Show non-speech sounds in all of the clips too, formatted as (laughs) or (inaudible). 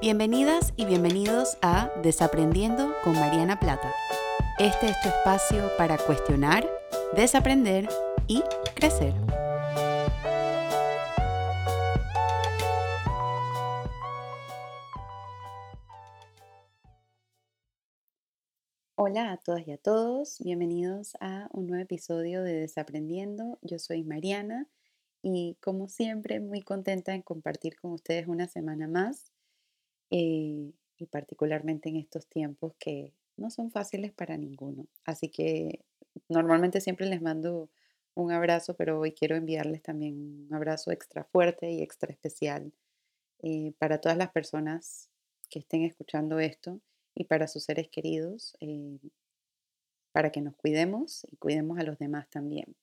Bienvenidas y bienvenidos a Desaprendiendo con Mariana Plata. Este es tu espacio para cuestionar, desaprender y crecer. Hola a todas y a todos, bienvenidos a un nuevo episodio de Desaprendiendo. Yo soy Mariana y como siempre muy contenta en compartir con ustedes una semana más y particularmente en estos tiempos que no son fáciles para ninguno. Así que normalmente siempre les mando un abrazo, pero hoy quiero enviarles también un abrazo extra fuerte y extra especial eh, para todas las personas que estén escuchando esto y para sus seres queridos, eh, para que nos cuidemos y cuidemos a los demás también.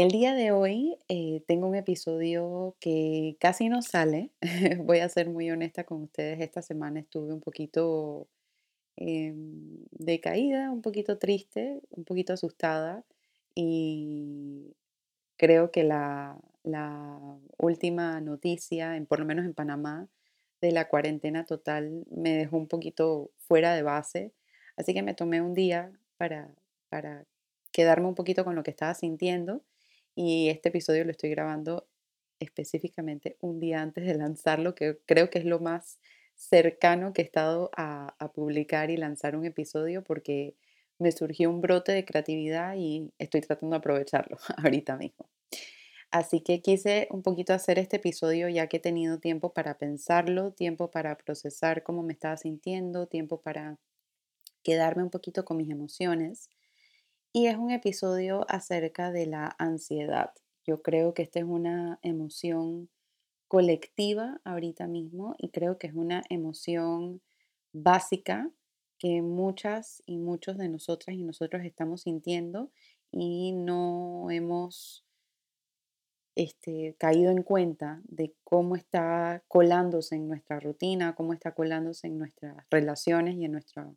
El día de hoy eh, tengo un episodio que casi no sale. (laughs) Voy a ser muy honesta con ustedes. Esta semana estuve un poquito em, decaída, un poquito triste, un poquito asustada y creo que la, última noticia, en, por lo menos en Panamá, de la cuarentena total me dejó un poquito fuera de base. Así que me tomé un día para, para quedarme un poquito con lo que estaba sintiendo y este episodio lo estoy grabando específicamente un día antes de lanzarlo, que creo que es lo más cercano que he estado a, publicar y lanzar un episodio porque me surgió un brote de creatividad y estoy tratando de aprovecharlo (laughs) ahorita mismo. Así que quise un poquito hacer este episodio ya que he tenido tiempo para pensarlo, tiempo para procesar cómo me estaba sintiendo, tiempo para quedarme un poquito con mis emociones y es un episodio acerca de la ansiedad. Yo creo que esta es una emoción colectiva ahorita mismo y creo que es una emoción básica que muchas y muchos de nosotras y nosotros estamos sintiendo y no hemos este, caído en cuenta de cómo está colándose en nuestra rutina, cómo está colándose en nuestras relaciones y en nuestra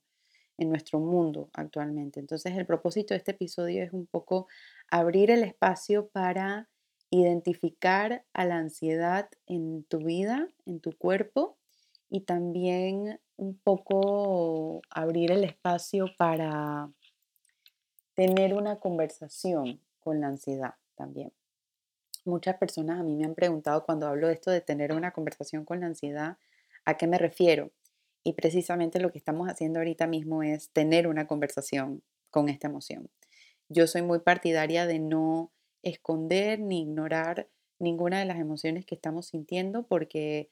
en nuestro mundo actualmente. Entonces el propósito de este episodio es un poco abrir el espacio para identificar a la ansiedad en tu vida, en tu cuerpo y también un poco abrir el espacio para tener una conversación con la ansiedad también. Muchas personas a mí me han preguntado cuando hablo de esto de tener una conversación con la ansiedad, ¿a qué me refiero? Y precisamente lo que estamos haciendo ahorita mismo es tener una conversación con esta emoción. Yo soy muy partidaria de no esconder ni ignorar ninguna de las emociones que estamos sintiendo porque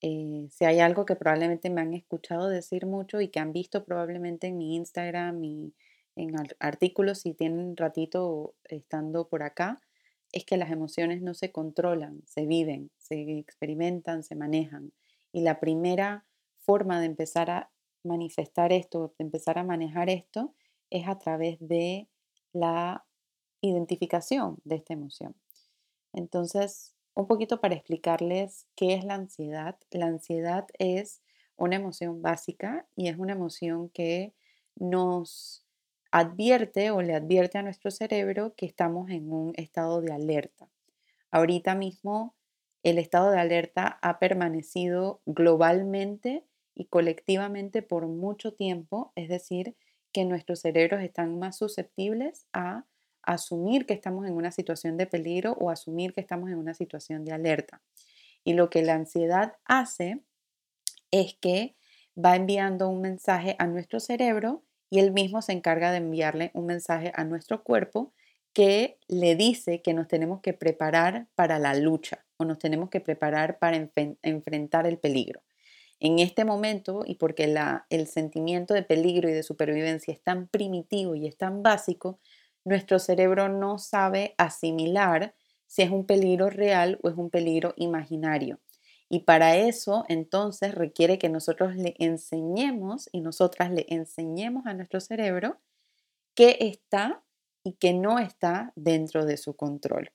eh, si hay algo que probablemente me han escuchado decir mucho y que han visto probablemente en mi Instagram y en artículos si tienen ratito estando por acá, es que las emociones no se controlan, se viven, se experimentan, se manejan. Y la primera forma de empezar a manifestar esto, de empezar a manejar esto, es a través de la identificación de esta emoción. Entonces, un poquito para explicarles qué es la ansiedad. La ansiedad es una emoción básica y es una emoción que nos advierte o le advierte a nuestro cerebro que estamos en un estado de alerta. Ahorita mismo el estado de alerta ha permanecido globalmente y colectivamente por mucho tiempo, es decir, que nuestros cerebros están más susceptibles a asumir que estamos en una situación de peligro o asumir que estamos en una situación de alerta. Y lo que la ansiedad hace es que va enviando un mensaje a nuestro cerebro y él mismo se encarga de enviarle un mensaje a nuestro cuerpo que le dice que nos tenemos que preparar para la lucha o nos tenemos que preparar para enfrentar el peligro en este momento y porque el sentimiento de peligro y de supervivencia es tan primitivo y es tan básico, nuestro cerebro no sabe asimilar si es un peligro real o es un peligro imaginario. Y para eso entonces requiere que nosotros le enseñemos y nosotras le enseñemos a nuestro cerebro qué está y qué no está dentro de su control.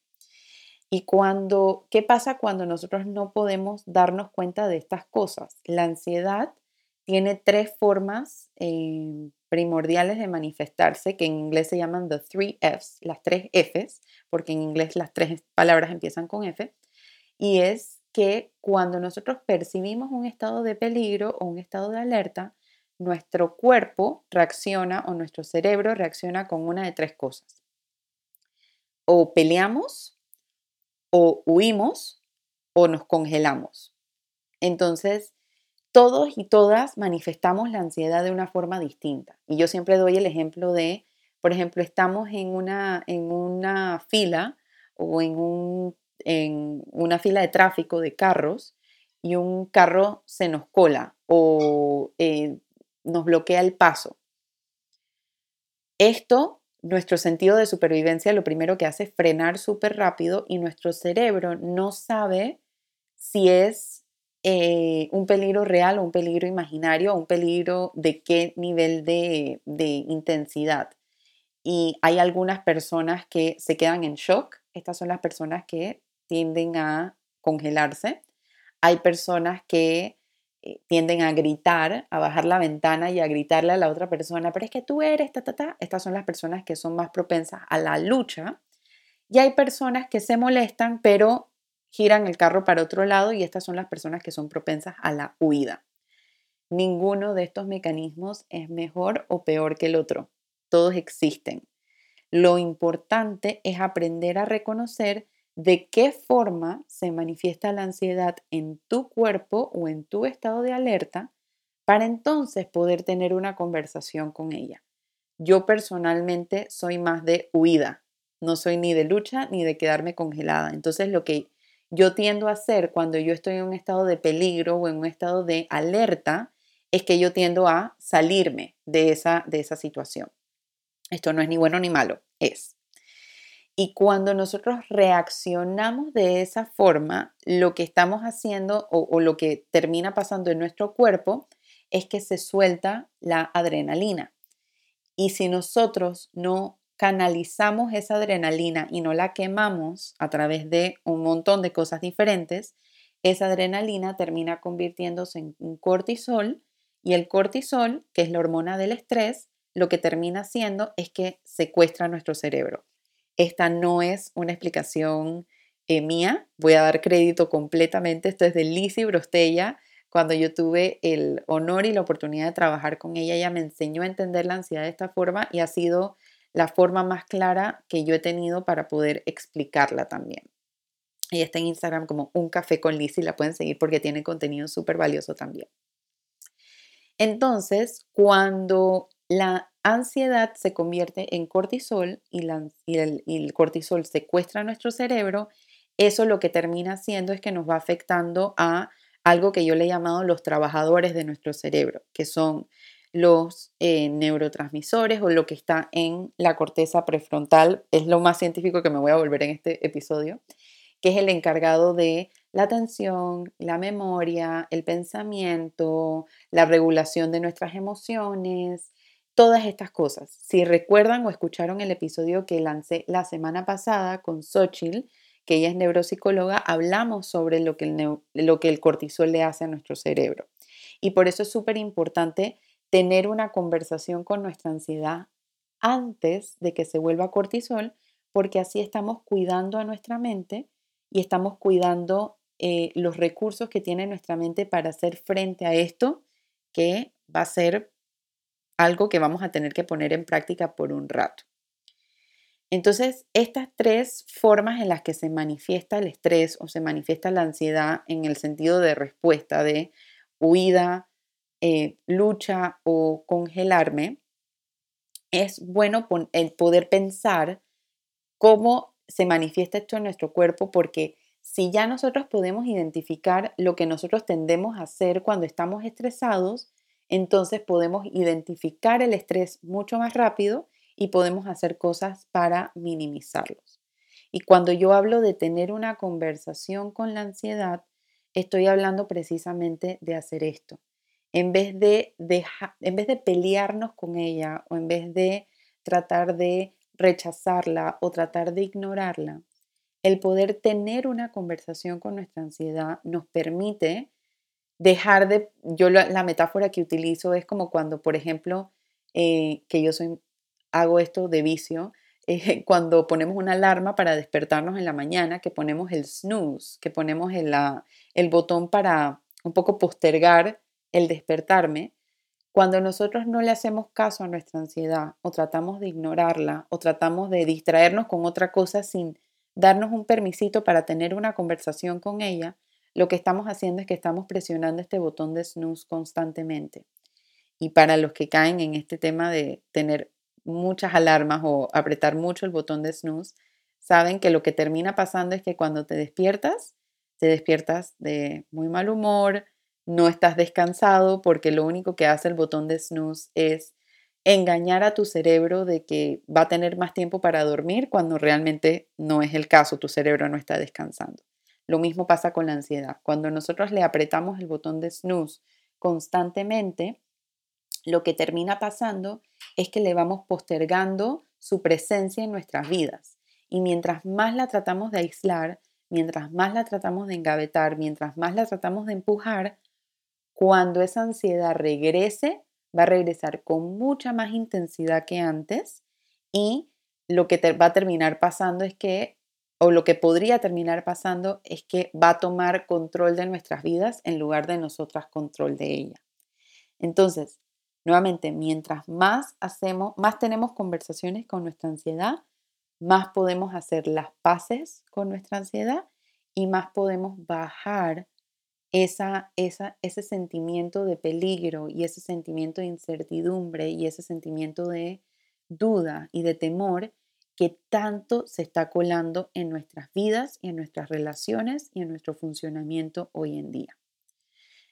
Y cuando, ¿qué pasa cuando nosotros no podemos darnos cuenta de estas cosas? La ansiedad tiene tres formas eh, primordiales de manifestarse, que en inglés se llaman the three Fs, las tres Fs, porque en inglés las tres palabras empiezan con F, y es que cuando nosotros percibimos un estado de peligro o un estado de alerta, nuestro cuerpo reacciona o nuestro cerebro reacciona con una de tres cosas. O peleamos, o huimos, o nos congelamos. Entonces, todos y todas manifestamos la ansiedad de una forma distinta. Y yo siempre doy el ejemplo de, por ejemplo, estamos en una, en una fila o en, un, en una fila de tráfico de carros y un carro se nos cola o eh, nos bloquea el paso. Esto, nuestro sentido de supervivencia, lo primero que hace es frenar súper rápido y nuestro cerebro no sabe si es eh, un peligro real o un peligro imaginario o un peligro de qué nivel de, intensidad. Y hay algunas personas que se quedan en shock. Estas son las personas que tienden a congelarse. Hay personas que tienden a gritar, a bajar la ventana y a gritarle a la otra persona, pero es que tú eres, ta, ta, ta. Estas son las personas que son más propensas a la lucha. Y hay personas que se molestan, pero giran el carro para otro lado y estas son las personas que son propensas a la huida. Ninguno de estos mecanismos es mejor o peor que el otro. Todos existen. Lo importante es aprender a reconocer de qué forma se manifiesta la ansiedad en tu cuerpo o en tu estado de alerta para entonces poder tener una conversación con ella. Yo personalmente soy más de huida, no soy ni de lucha ni de quedarme congelada. Entonces lo que yo tiendo a hacer cuando yo estoy en un estado de peligro o en un estado de alerta es que yo tiendo a salirme de esa, de esa situación. Esto no es ni bueno ni malo, es. Y cuando nosotros reaccionamos de esa forma, lo que estamos haciendo o, lo que termina pasando en nuestro cuerpo es que se suelta la adrenalina. Y si nosotros no canalizamos esa adrenalina y no la quemamos a través de un montón de cosas diferentes, esa adrenalina termina convirtiéndose en un cortisol y el cortisol, que es la hormona del estrés, lo que termina haciendo es que secuestra nuestro cerebro. Esta no es una explicación eh, mía, voy a dar crédito completamente, esto es de Lizzie Brostella. Cuando yo tuve el honor y la oportunidad de trabajar con ella, ella me enseñó a entender la ansiedad de esta forma y ha sido la forma más clara que yo he tenido para poder explicarla también. Ella está en Instagram como un café con Lizzie, la pueden seguir porque tiene contenido súper valioso también. Entonces, cuando la ansiedad se convierte en cortisol y, el, cortisol secuestra nuestro cerebro, eso lo que termina haciendo es que nos va afectando a algo que yo le he llamado los trabajadores de nuestro cerebro, que son los eh, neurotransmisores o lo que está en la corteza prefrontal, es lo más científico que me voy a volver en este episodio, que es el encargado de la atención, la memoria, el pensamiento, la regulación de nuestras emociones, todas estas cosas. Si recuerdan o escucharon el episodio que lancé la semana pasada con Xochitl, que ella es neuropsicóloga, hablamos sobre lo que el, lo que el cortisol le hace a nuestro cerebro. Y por eso es súper importante tener una conversación con nuestra ansiedad antes de que se vuelva cortisol, porque así estamos cuidando a nuestra mente y estamos cuidando eh, los recursos que tiene nuestra mente para hacer frente a esto que va a ser algo que vamos a tener que poner en práctica por un rato. Entonces, estas tres formas en las que se manifiesta el estrés o se manifiesta la ansiedad en el sentido de respuesta de huida, eh, lucha o congelarme, es bueno el poder pensar cómo se manifiesta esto en nuestro cuerpo porque si ya nosotros podemos identificar lo que nosotros tendemos a hacer cuando estamos estresados, entonces podemos identificar el estrés mucho más rápido y podemos hacer cosas para minimizarlos. Y cuando yo hablo de tener una conversación con la ansiedad, estoy hablando precisamente de hacer esto. En vez de, en vez de pelearnos con ella o en vez de tratar de rechazarla o tratar de ignorarla, el poder tener una conversación con nuestra ansiedad nos permite dejar de, yo la, metáfora que utilizo es como cuando, por ejemplo, eh, que yo soy, hago esto de vicio, eh, (laughs) cuando ponemos una alarma para despertarnos en la mañana, que ponemos el snooze, que ponemos el, el botón para un poco postergar el despertarme, cuando nosotros no le hacemos caso a nuestra ansiedad o tratamos de ignorarla o tratamos de distraernos con otra cosa sin darnos un permisito para tener una conversación con ella, lo que estamos haciendo es que estamos presionando este botón de snooze constantemente. Y para los que caen en este tema de tener muchas alarmas o apretar mucho el botón de snooze, saben que lo que termina pasando es que cuando te despiertas, te despiertas de muy mal humor, no estás descansado porque lo único que hace el botón de snooze es engañar a tu cerebro de que va a tener más tiempo para dormir cuando realmente no es el caso, tu cerebro no está descansando. Lo mismo pasa con la ansiedad. Cuando nosotros le apretamos el botón de snooze constantemente, lo que termina pasando es que le vamos postergando su presencia en nuestras vidas. Y mientras más la tratamos de aislar, mientras más la tratamos de engavetar, mientras más la tratamos de empujar, cuando esa ansiedad regrese, va a regresar con mucha más intensidad que antes y lo que va a terminar pasando es que, o lo que podría terminar pasando es que va a tomar control de nuestras vidas en lugar de nosotras control de ella. Entonces, nuevamente, mientras más hacemos, más tenemos conversaciones con nuestra ansiedad, más podemos hacer las paces con nuestra ansiedad y más podemos bajar esa, esa, ese sentimiento de peligro y ese sentimiento de incertidumbre y ese sentimiento de duda y de temor que tanto se está colando en nuestras vidas y en nuestras relaciones y en nuestro funcionamiento hoy en día.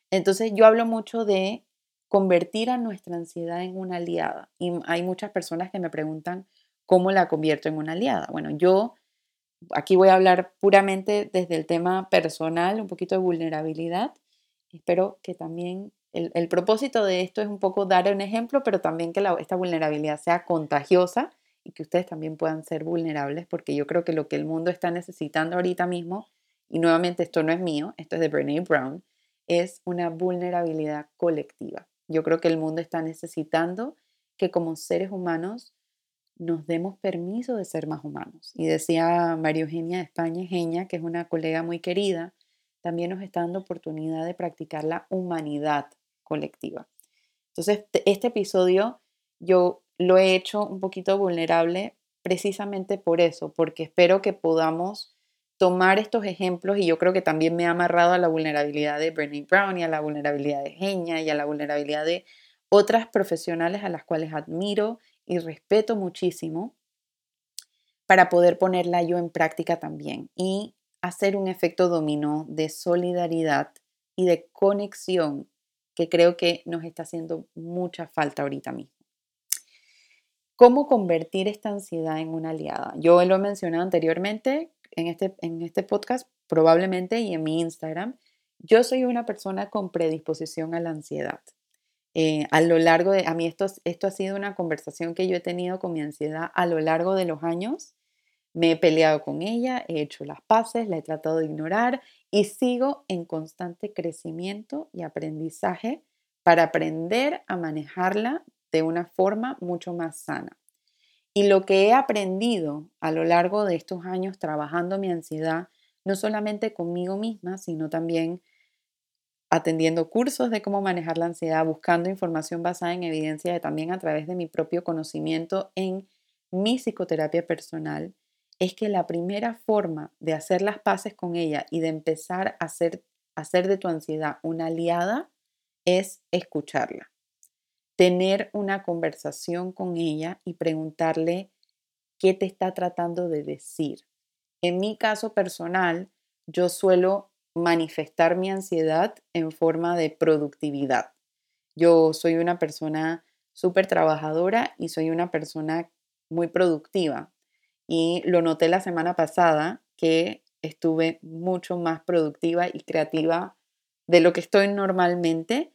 Entonces yo hablo mucho de convertir a nuestra ansiedad en una aliada y hay muchas personas que me preguntan cómo la convierto en una aliada. Bueno, yo aquí voy a hablar puramente desde el tema personal, un poquito de vulnerabilidad. Espero que también el, propósito de esto es un poco dar un ejemplo, pero también que esta vulnerabilidad sea contagiosa y que ustedes también puedan ser vulnerables, porque yo creo que lo que el mundo está necesitando ahorita mismo, y nuevamente esto no es mío, esto es de Brene Brown, es una vulnerabilidad colectiva. Yo creo que el mundo está necesitando que como seres humanos nos demos permiso de ser más humanos. Y decía María Eugenia de España Genia, que es una colega muy querida, también nos está dando oportunidad de practicar la humanidad colectiva. Entonces, este episodio yo lo he hecho un poquito vulnerable precisamente por eso, porque espero que podamos tomar estos ejemplos y yo creo que también me ha amarrado a la vulnerabilidad de Brené Brown y a la vulnerabilidad de Genia y a la vulnerabilidad de otras profesionales a las cuales admiro y respeto muchísimo para poder ponerla yo en práctica también y hacer un efecto dominó de solidaridad y de conexión que creo que nos está haciendo mucha falta ahorita mismo. ¿Cómo convertir esta ansiedad en una aliada? Yo lo he mencionado anteriormente en este, en este podcast, probablemente, y en mi Instagram. Yo soy una persona con predisposición a la ansiedad. Eh, a lo largo de, a mí esto, esto ha sido una conversación que yo he tenido con mi ansiedad a lo largo de los años. Me he peleado con ella, he hecho las paces, la he tratado de ignorar y sigo en constante crecimiento y aprendizaje para aprender a manejarla de una forma mucho más sana. Y lo que he aprendido a lo largo de estos años trabajando mi ansiedad, no solamente conmigo misma, sino también atendiendo cursos de cómo manejar la ansiedad, buscando información basada en evidencia y también a través de mi propio conocimiento en mi psicoterapia personal, es que la primera forma de hacer las paces con ella y de empezar a hacer, hacer de tu ansiedad una aliada es escucharla. Tener una conversación con ella y preguntarle qué te está tratando de decir. En mi caso personal, yo suelo manifestar mi ansiedad en forma de productividad. Yo soy una persona súper trabajadora y soy una persona muy productiva. Y lo noté la semana pasada que estuve mucho más productiva y creativa de lo que estoy normalmente.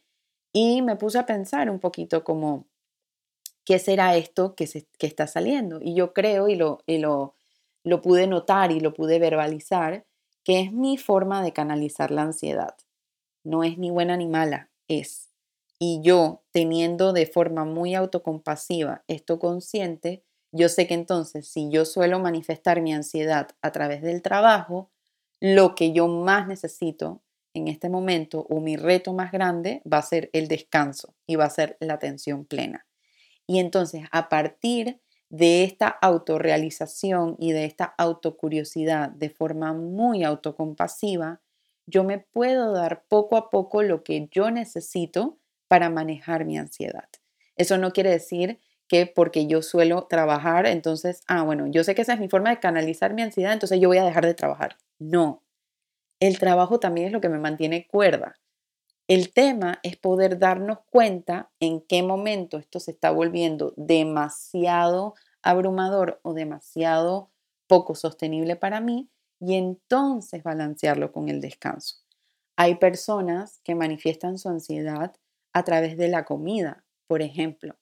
Y me puse a pensar un poquito como, ¿qué será esto que, se, que está saliendo? Y yo creo, y, lo, y lo, lo pude notar y lo pude verbalizar, que es mi forma de canalizar la ansiedad. No es ni buena ni mala, es. Y yo, teniendo de forma muy autocompasiva esto consciente, yo sé que entonces si yo suelo manifestar mi ansiedad a través del trabajo, lo que yo más necesito en este momento o mi reto más grande va a ser el descanso y va a ser la atención plena. Y entonces a partir de esta autorrealización y de esta autocuriosidad de forma muy autocompasiva, yo me puedo dar poco a poco lo que yo necesito para manejar mi ansiedad. Eso no quiere decir que porque yo suelo trabajar, entonces, ah, bueno, yo sé que esa es mi forma de canalizar mi ansiedad, entonces yo voy a dejar de trabajar. No, el trabajo también es lo que me mantiene cuerda. El tema es poder darnos cuenta en qué momento esto se está volviendo demasiado abrumador o demasiado poco sostenible para mí y entonces balancearlo con el descanso. Hay personas que manifiestan su ansiedad a través de la comida, por ejemplo,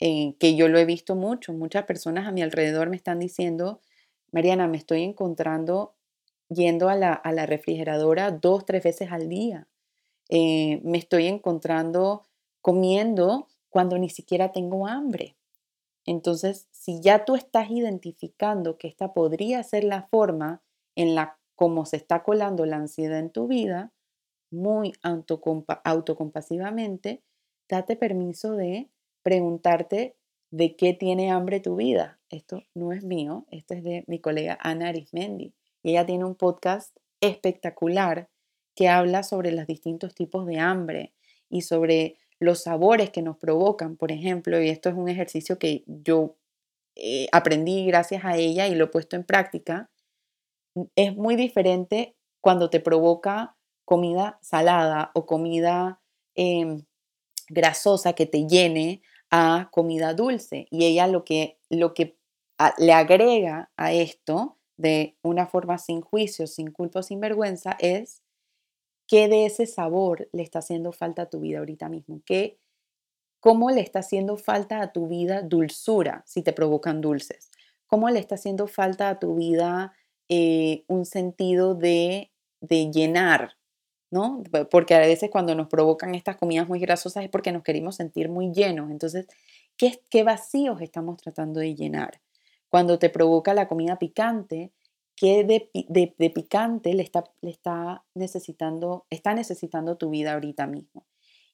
eh, que yo lo he visto mucho. Muchas personas a mi alrededor me están diciendo, Mariana, me estoy encontrando yendo a la, refrigeradora dos, tres veces al día. Eh, me estoy encontrando comiendo cuando ni siquiera tengo hambre. Entonces, si ya tú estás identificando que esta podría ser la forma en la como se está colando la ansiedad en tu vida, muy autocompasivamente, date permiso de preguntarte de qué tiene hambre tu vida. Esto no es mío, esto es de mi colega Ana Arismendi. Ella tiene un podcast espectacular que habla sobre los distintos tipos de hambre y sobre los sabores que nos provocan, por ejemplo, y esto es un ejercicio que yo eh, aprendí gracias a ella y lo he puesto en práctica, es muy diferente cuando te provoca comida salada o comida em, grasosa que te llene a comida dulce. Y ella lo que, lo que le agrega a esto de una forma sin juicio, sin culpa, sin vergüenza, es qué de ese sabor le está haciendo falta a tu vida ahorita mismo, ¿Qué, cómo le está haciendo falta a tu vida dulzura si te provocan dulces, cómo le está haciendo falta a tu vida eh, un sentido de, de llenar, ¿no? Porque a veces cuando nos provocan estas comidas muy grasosas es porque nos queremos sentir muy llenos. Entonces, ¿qué, qué vacíos estamos tratando de llenar? Cuando te provoca la comida picante, ¿qué de, picante le está, le está, necesitando, está necesitando tu vida ahorita mismo?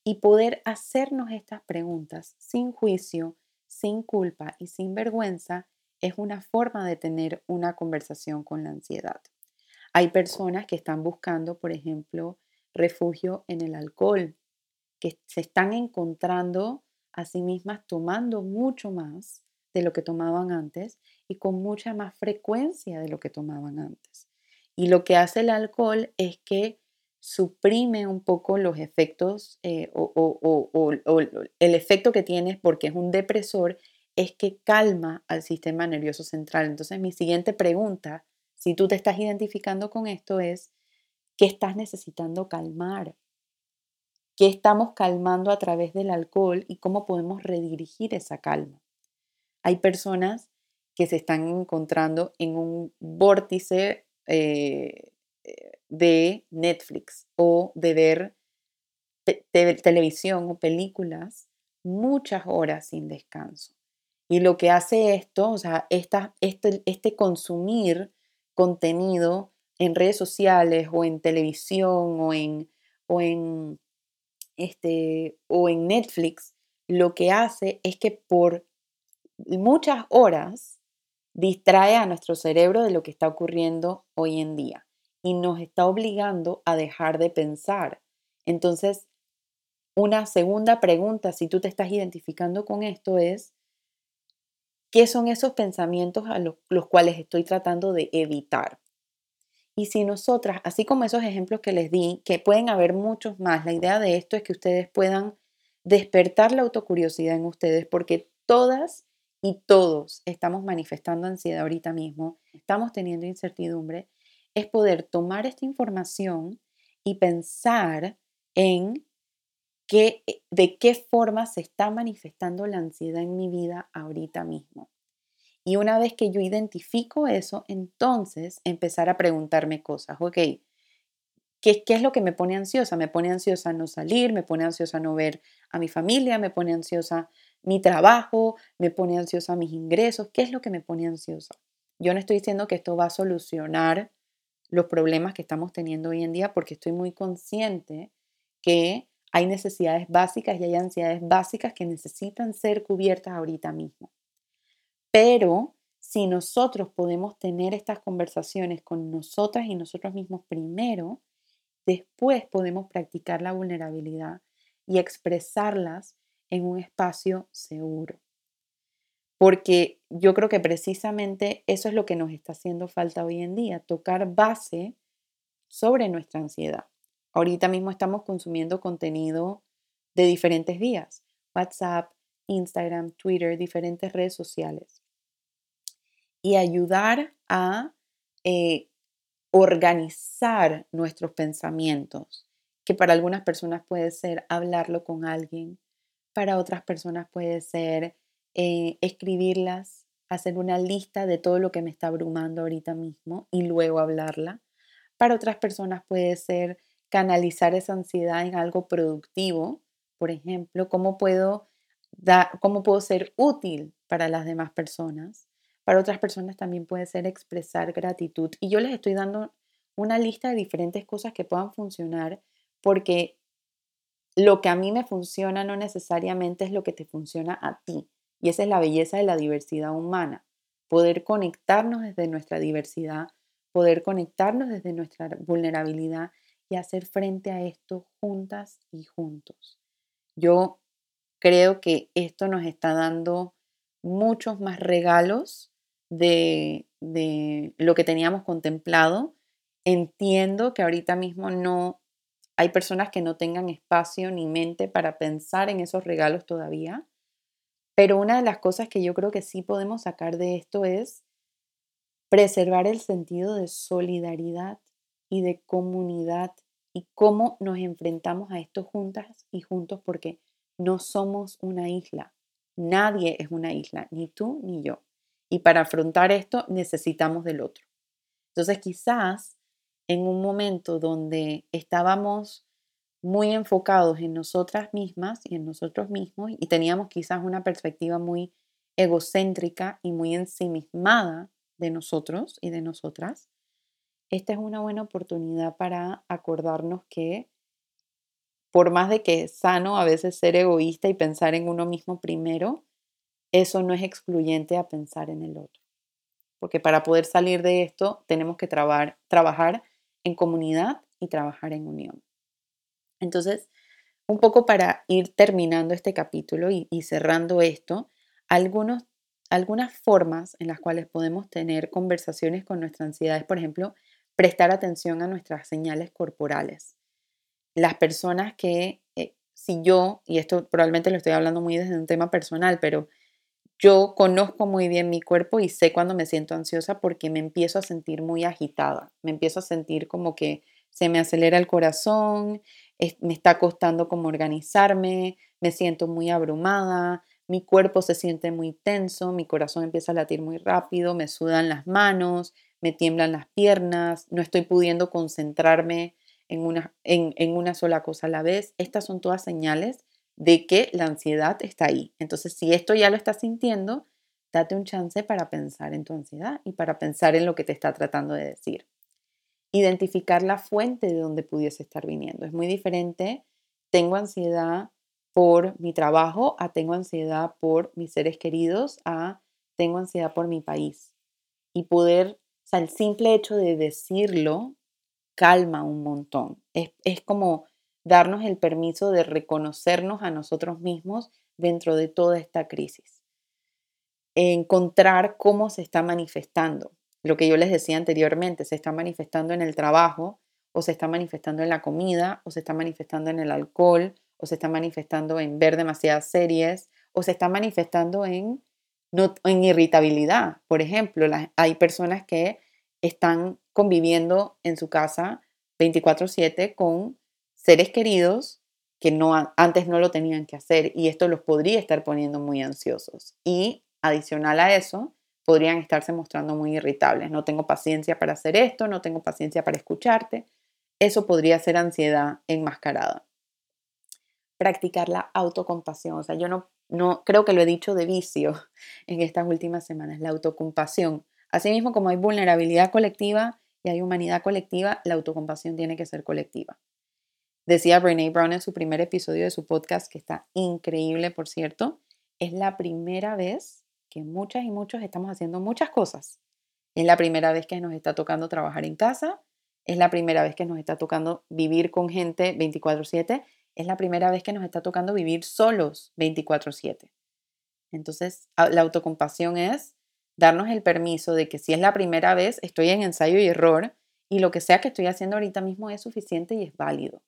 Y poder hacernos estas preguntas sin juicio, sin culpa y sin vergüenza es una forma de tener una conversación con la ansiedad. Hay personas que están buscando, por ejemplo, refugio en el alcohol, que se están encontrando a sí mismas tomando mucho más de lo que tomaban antes y con mucha más frecuencia de lo que tomaban antes. Y lo que hace el alcohol es que suprime un poco los efectos eh, o, el efecto que tienes porque es un depresor es que calma al sistema nervioso central. Entonces mi siguiente pregunta, si tú te estás identificando con esto, es, ¿qué estás necesitando calmar? ¿Qué estamos calmando a través del alcohol y cómo podemos redirigir esa calma? Hay personas que se están encontrando en un vórtice eh, de Netflix o de ver televisión o películas muchas horas sin descanso. Y lo que hace esto, o sea, esta, este, este consumir contenido en redes sociales o en televisión o en, o en, este, o en Netflix, lo que hace es que por muchas horas distrae a nuestro cerebro de lo que está ocurriendo hoy en día y nos está obligando a dejar de pensar. Entonces, una segunda pregunta, si tú te estás identificando con esto, es, ¿qué son esos pensamientos a los, cuales estoy tratando de evitar? Y si nosotras, así como esos ejemplos que les di, que pueden haber muchos más, la idea de esto es que ustedes puedan despertar la autocuriosidad en ustedes, porque todas y todos estamos manifestando ansiedad ahorita mismo, estamos teniendo incertidumbre, es poder tomar esta información y pensar en qué, eh, de qué forma se está manifestando la ansiedad en mi vida ahorita mismo. Y una vez que yo identifico eso, entonces empezar a preguntarme cosas. Ok, ¿qué, ¿qué, es lo que me pone ansiosa? Me pone ansiosa no salir, me pone ansiosa no ver a mi familia, me pone ansiosa mi trabajo me pone ansiosa mis ingresos. ¿Qué es lo que me pone ansiosa? Yo no estoy diciendo que esto va a solucionar los problemas que estamos teniendo hoy en día porque estoy muy consciente que hay necesidades básicas y hay ansiedades básicas que necesitan ser cubiertas ahorita mismo. Pero si nosotros podemos tener estas conversaciones con nosotras y nosotros mismos primero, después podemos practicar la vulnerabilidad y expresarlas en un espacio seguro. Porque yo creo que precisamente eso es lo que nos está haciendo falta hoy en día, tocar base sobre nuestra ansiedad. Ahorita mismo estamos consumiendo contenido de diferentes vías, WhatsApp, Instagram, Twitter, diferentes redes sociales. Y ayudar a eh, organizar nuestros pensamientos, que para algunas personas puede ser hablarlo con alguien, para otras personas puede ser eh, escribirlas, hacer una lista de todo lo que me está abrumando ahorita mismo y luego hablarla. Para otras personas puede ser canalizar esa ansiedad en algo productivo, por ejemplo, cómo puedo, cómo puedo ser útil para las demás personas. Para otras personas también puede ser expresar gratitud. Y yo les estoy dando una lista de diferentes cosas que puedan funcionar porque lo que a mí me funciona no necesariamente es lo que te funciona a ti. Y esa es la belleza de la diversidad humana. Poder conectarnos desde nuestra diversidad, poder conectarnos desde nuestra vulnerabilidad y hacer frente a esto juntas y juntos. Yo creo que esto nos está dando muchos más regalos de, de lo que teníamos contemplado. Entiendo que ahorita mismo no hay personas que no tengan espacio ni mente para pensar en esos regalos todavía, pero una de las cosas que yo creo que sí podemos sacar de esto es preservar el sentido de solidaridad y de comunidad y cómo nos enfrentamos a esto juntas y juntos porque no somos una isla. Nadie es una isla, ni tú ni yo. Y para afrontar esto necesitamos del otro. Entonces quizás en un momento donde estábamos muy enfocados en nosotras mismas y en nosotros mismos y teníamos quizás una perspectiva muy egocéntrica y muy ensimismada de nosotros y de nosotras, esta es una buena oportunidad para acordarnos que por más de que es sano a veces ser egoísta y pensar en uno mismo primero, eso no es excluyente a pensar en el otro. Porque para poder salir de esto tenemos que trabajar, trabajar en comunidad y trabajar en unión. Entonces, un poco para ir terminando este capítulo y, cerrando esto, algunos, algunas formas en las cuales podemos tener conversaciones con nuestra ansiedad es, por ejemplo, prestar atención a nuestras señales corporales. Las personas que, eh, si yo, y esto probablemente lo estoy hablando muy desde un tema personal, pero yo conozco muy bien mi cuerpo y sé cuando me siento ansiosa porque me empiezo a sentir muy agitada, me empiezo a sentir como que se me acelera el corazón, me está costando como organizarme, me siento muy abrumada, mi cuerpo se siente muy tenso, mi corazón empieza a latir muy rápido, me sudan las manos, me tiemblan las piernas, no estoy pudiendo concentrarme en una, en, una sola cosa a la vez. Estas son todas señales de que la ansiedad está ahí. Entonces, si esto ya lo estás sintiendo, date un chance para pensar en tu ansiedad y para pensar en lo que te está tratando de decir. Identificar la fuente de donde pudiese estar viniendo. Es muy diferente. Tengo ansiedad por mi trabajo a tengo ansiedad por mis seres queridos a tengo ansiedad por mi país. Y poder sea, el simple hecho de decirlo calma un montón. Es, es como darnos el permiso de reconocernos a nosotros mismos dentro de toda esta crisis. Encontrar cómo se está manifestando. Lo que yo les decía anteriormente, se está manifestando en el trabajo, o se está manifestando en la comida, o se está manifestando en el alcohol, o se está manifestando en ver demasiadas series, o se está manifestando en no, en irritabilidad. Por ejemplo, hay personas que están conviviendo en su casa 24/7 con seres queridos que no, antes no lo tenían que hacer y esto los podría estar poniendo muy ansiosos. Y adicional a eso, podrían estarse mostrando muy irritables. No tengo paciencia para hacer esto, no tengo paciencia para escucharte. Eso podría ser ansiedad enmascarada. Practicar la autocompasión. O sea, yo no no creo que lo he dicho de vicio (laughs) en estas últimas semanas, la autocompasión. Asimismo, como hay vulnerabilidad colectiva y hay humanidad colectiva, la autocompasión tiene que ser colectiva. Decía Brene Brown en su primer episodio de su podcast, que está increíble, por cierto, es la primera vez que muchas y muchos estamos haciendo muchas cosas. Es la primera vez que nos está tocando trabajar en casa, es la primera vez que nos está tocando vivir con gente 24/7, es la primera vez que nos está tocando vivir solos 24/7. Entonces, la autocompasión es darnos el permiso de que si es la primera vez, estoy en ensayo y error y lo que sea que estoy haciendo ahorita mismo es suficiente y es válido.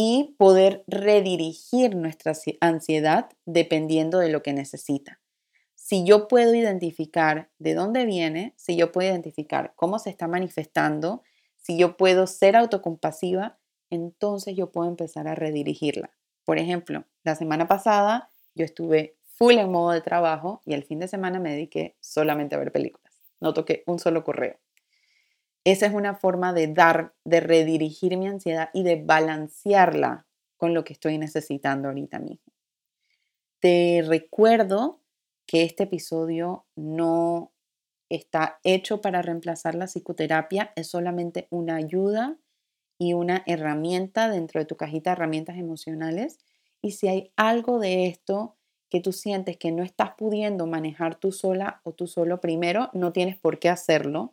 Y poder redirigir nuestra ansiedad dependiendo de lo que necesita. Si yo puedo identificar de dónde viene, si yo puedo identificar cómo se está manifestando, si yo puedo ser autocompasiva, entonces yo puedo empezar a redirigirla. Por ejemplo, la semana pasada yo estuve full en modo de trabajo y el fin de semana me dediqué solamente a ver películas. No toqué un solo correo. Esa es una forma de dar, de redirigir mi ansiedad y de balancearla con lo que estoy necesitando ahorita mismo. Te recuerdo que este episodio no está hecho para reemplazar la psicoterapia, es solamente una ayuda y una herramienta dentro de tu cajita de herramientas emocionales. Y si hay algo de esto que tú sientes que no estás pudiendo manejar tú sola o tú solo, primero, no tienes por qué hacerlo.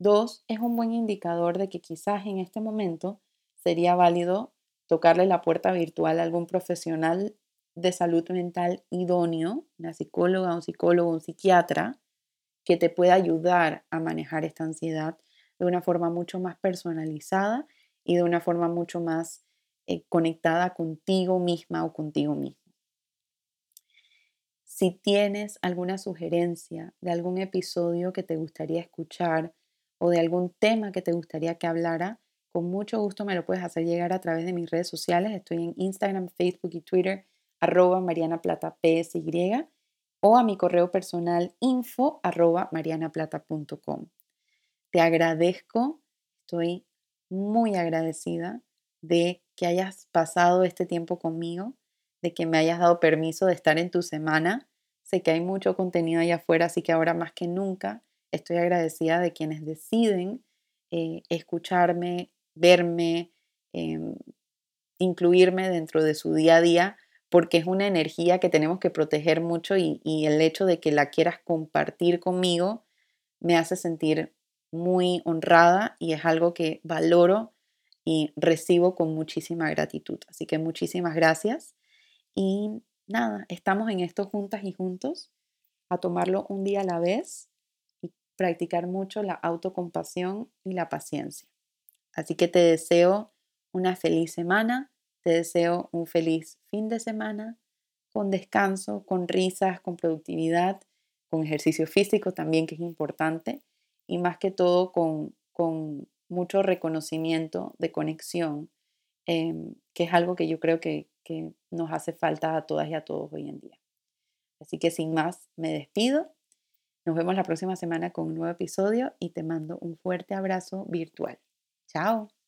Dos, es un buen indicador de que quizás en este momento sería válido tocarle la puerta virtual a algún profesional de salud mental idóneo, una psicóloga, un psicólogo, un psiquiatra, que te pueda ayudar a manejar esta ansiedad de una forma mucho más personalizada y de una forma mucho más eh, conectada contigo misma o contigo mismo. Si tienes alguna sugerencia de algún episodio que te gustaría escuchar o de algún tema que te gustaría que hablara, con mucho gusto me lo puedes hacer llegar a través de mis redes sociales. Estoy en Instagram, Facebook y Twitter, arroba marianaplata.psy o a mi correo personal info arroba marianaplata.com. Te agradezco, estoy muy agradecida de que hayas pasado este tiempo conmigo, de que me hayas dado permiso de estar en tu semana Sé que hay mucho contenido allá afuera, así que ahora más que nunca estoy agradecida de quienes deciden eh, escucharme, verme, em, incluirme dentro de su día a día, porque es una energía que tenemos que proteger mucho y, y el hecho de que la quieras compartir conmigo me hace sentir muy honrada y es algo que valoro y recibo con muchísima gratitud. Así que muchísimas gracias y nada, estamos en esto juntas y juntos, a tomarlo un día a la vez practicar mucho la autocompasión y la paciencia. Así que te deseo una feliz semana, te deseo un feliz fin de semana, con descanso, con risas, con productividad, con ejercicio físico también, que es importante, y más que todo con, mucho reconocimiento de conexión, em, que es algo que yo creo que, que nos hace falta a todas y a todos hoy en día. Así que sin más, me despido. Nos vemos la próxima semana con un nuevo episodio y te mando un fuerte abrazo virtual. Chao.